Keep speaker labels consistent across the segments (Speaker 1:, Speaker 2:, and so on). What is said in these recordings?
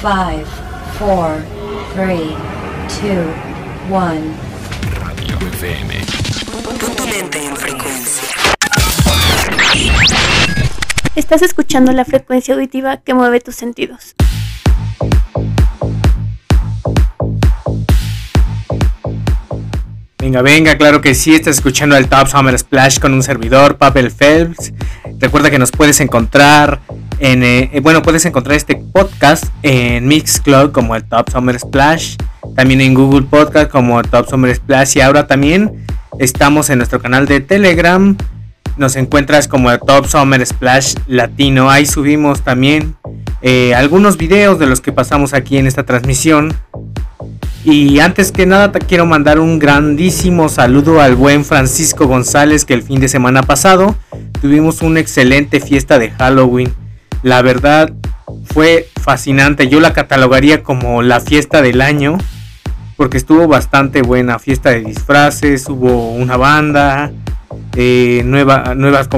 Speaker 1: 5, 4, 3, 2, 1.
Speaker 2: Radio FM.
Speaker 3: Mente en frecuencia.
Speaker 4: Estás escuchando la frecuencia auditiva que mueve tus sentidos.
Speaker 5: Venga, venga, claro que sí, estás escuchando el Top Summer Splash con un servidor, Papel Phelps. Recuerda que nos puedes encontrar en, eh, eh, bueno, puedes encontrar este podcast en Mixcloud como el Top Summer Splash, también en Google Podcast como el Top Summer Splash y ahora también estamos en nuestro canal de Telegram. Nos encuentras como el Top Summer Splash Latino. Ahí subimos también eh, algunos videos de los que pasamos aquí en esta transmisión. Y antes que nada te quiero mandar un grandísimo saludo al buen Francisco González que el fin de semana pasado tuvimos una excelente fiesta de Halloween. La verdad fue fascinante. Yo la catalogaría como la fiesta del año porque estuvo bastante buena. Fiesta de disfraces, hubo una banda, eh, nuevas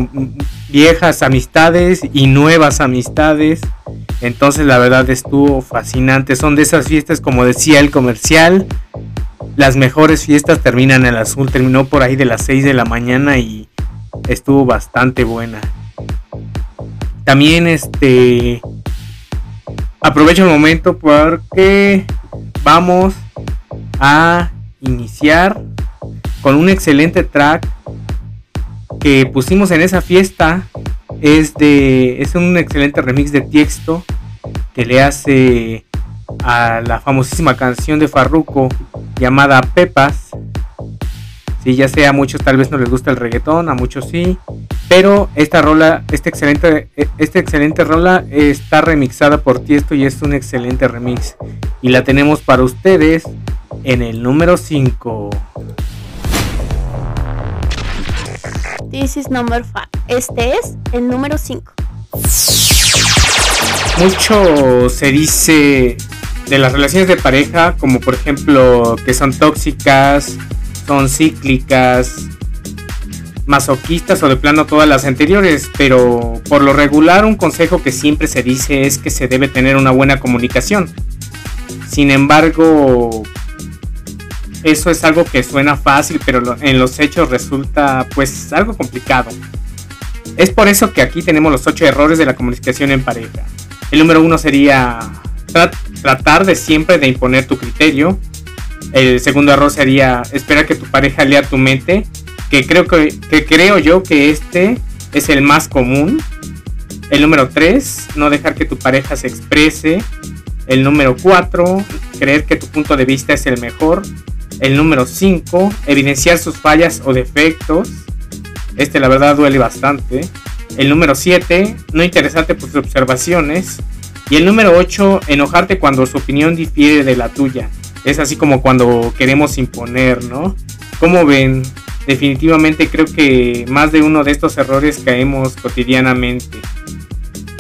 Speaker 5: viejas amistades y nuevas amistades. Entonces la verdad estuvo fascinante. Son de esas fiestas, como decía el comercial. Las mejores fiestas terminan el azul. Terminó por ahí de las 6 de la mañana y estuvo bastante buena. También este aprovecho el momento porque vamos a iniciar con un excelente track que pusimos en esa fiesta es de es un excelente remix de Tiesto que le hace a la famosísima canción de Farruko llamada Pepas. Sí, ya sea a muchos tal vez no les gusta el reggaetón, a muchos sí, pero esta rola, este excelente este excelente rola está remixada por Tiesto y es un excelente remix y la tenemos para ustedes en el número 5.
Speaker 4: This is number 5. Este es el número 5.
Speaker 5: Mucho se dice de las relaciones de pareja, como por ejemplo que son tóxicas, son cíclicas, masoquistas o de plano todas las anteriores, pero por lo regular un consejo que siempre se dice es que se debe tener una buena comunicación. Sin embargo, eso es algo que suena fácil, pero en los hechos resulta pues algo complicado. Es por eso que aquí tenemos los 8 errores de la comunicación en pareja. El número uno sería tratar de siempre de imponer tu criterio. El segundo error sería esperar que tu pareja lea tu mente, que creo que creo yo que este es el más común. El número 3, no dejar que tu pareja se exprese. El número 4, creer que tu punto de vista es el mejor. El número 5, evidenciar sus fallas o defectos. Este la verdad duele bastante. El número 7, no interesarte por sus observaciones. Y el número 8, enojarte cuando su opinión difiere de la tuya. Es así como cuando queremos imponer, ¿no? Como ven, definitivamente creo que más de uno de estos errores caemos cotidianamente.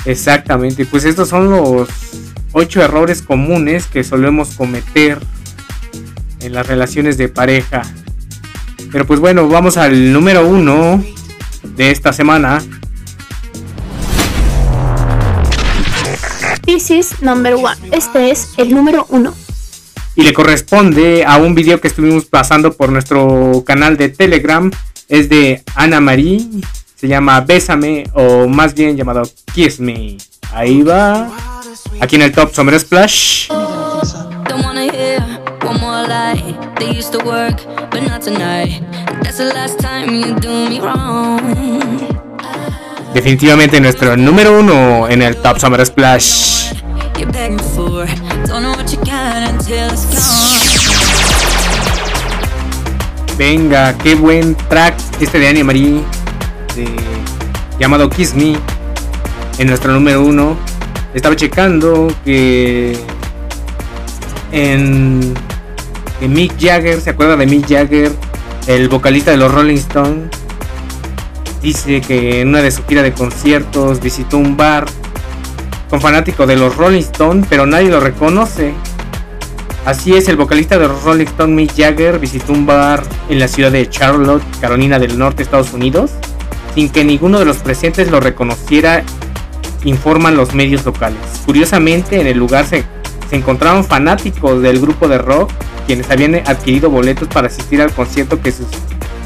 Speaker 5: Exactamente, pues estos son los 8 errores comunes que solemos cometer en las relaciones de pareja. Pero pues bueno, vamos al número uno de esta semana.
Speaker 4: This is number one. Este es el número uno.
Speaker 5: Y le corresponde a un video que estuvimos pasando por nuestro canal de Telegram. Es de Ana Marie. Se llama Bésame o más bien llamado Kiss Me. Ahí va. Aquí en el top Summer Splash.
Speaker 6: Don't
Speaker 5: Definitivamente nuestro número uno en el top Summer Splash. Venga, qué buen track este de Annie Marie de- llamado Kiss Me en nuestro número uno. Estaba checando que en, en Mick Jagger, ¿se acuerda de Mick Jagger? El vocalista de los Rolling Stones. Dice que en una de sus giras de conciertos visitó un bar con fanático de los Rolling Stones, pero nadie lo reconoce. Así es, el vocalista de los Rolling Stones, Mick Jagger, visitó un bar en la ciudad de Charlotte, Carolina del Norte, Estados Unidos, sin que ninguno de los presentes lo reconociera, informan los medios locales. Curiosamente, en el lugar se se encontraron fanáticos del grupo de rock quienes habían adquirido boletos para asistir al concierto que sus,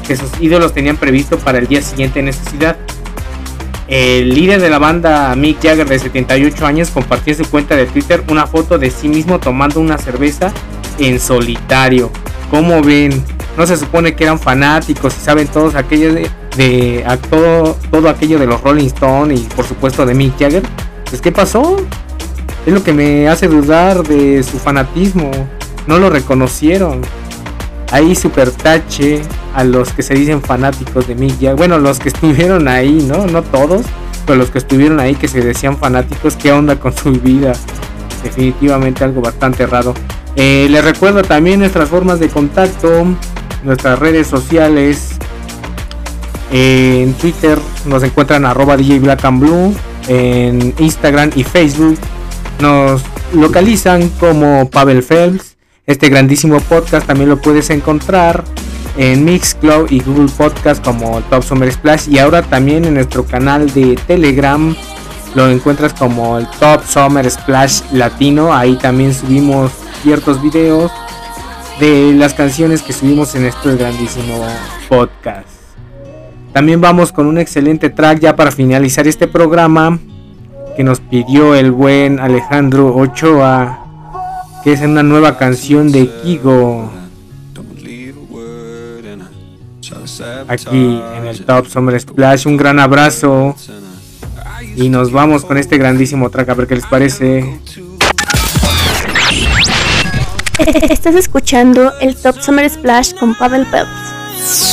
Speaker 5: que sus ídolos tenían previsto para el día siguiente en esa ciudad. El líder de la banda, Mick Jagger, de 78 años, compartió en su cuenta de Twitter una foto de sí mismo tomando una cerveza en solitario. ¿Cómo ven? No se supone que eran fanáticos y saben todos aquellos de, de todo, todo aquello de los Rolling Stones y por supuesto de Mick Jagger. Pues ¿qué pasó? Es lo que me hace dudar de su fanatismo. No lo reconocieron. Ahí super tache a los que se dicen fanáticos de Mick Jagger. Bueno, los que estuvieron ahí, ¿no? No todos, pero los que estuvieron ahí que se decían fanáticos. ¿Qué onda con su vida? Definitivamente algo bastante raro. Eh, les recuerdo también nuestras formas de contacto, nuestras redes sociales. en Twitter nos encuentran arroba DJ Black and Blue. En Instagram y Facebook nos localizan como Pavel Phelps. Este grandísimo podcast también lo puedes encontrar en Mixcloud y Google Podcast como Top Summer Splash. Y ahora también en nuestro canal de Telegram lo encuentras como el Top Summer Splash Latino. Ahí también subimos ciertos videos de las canciones que subimos en este grandísimo podcast. También vamos con un excelente track ya para finalizar este programa que nos pidió el buen Alejandro Ochoa, que es una nueva canción de Kigo. Aquí en el Top Summer Splash, un gran abrazo y nos vamos con este grandísimo track a ver qué les parece.
Speaker 4: Estás escuchando el Top Summer Splash con Pavel Phelps.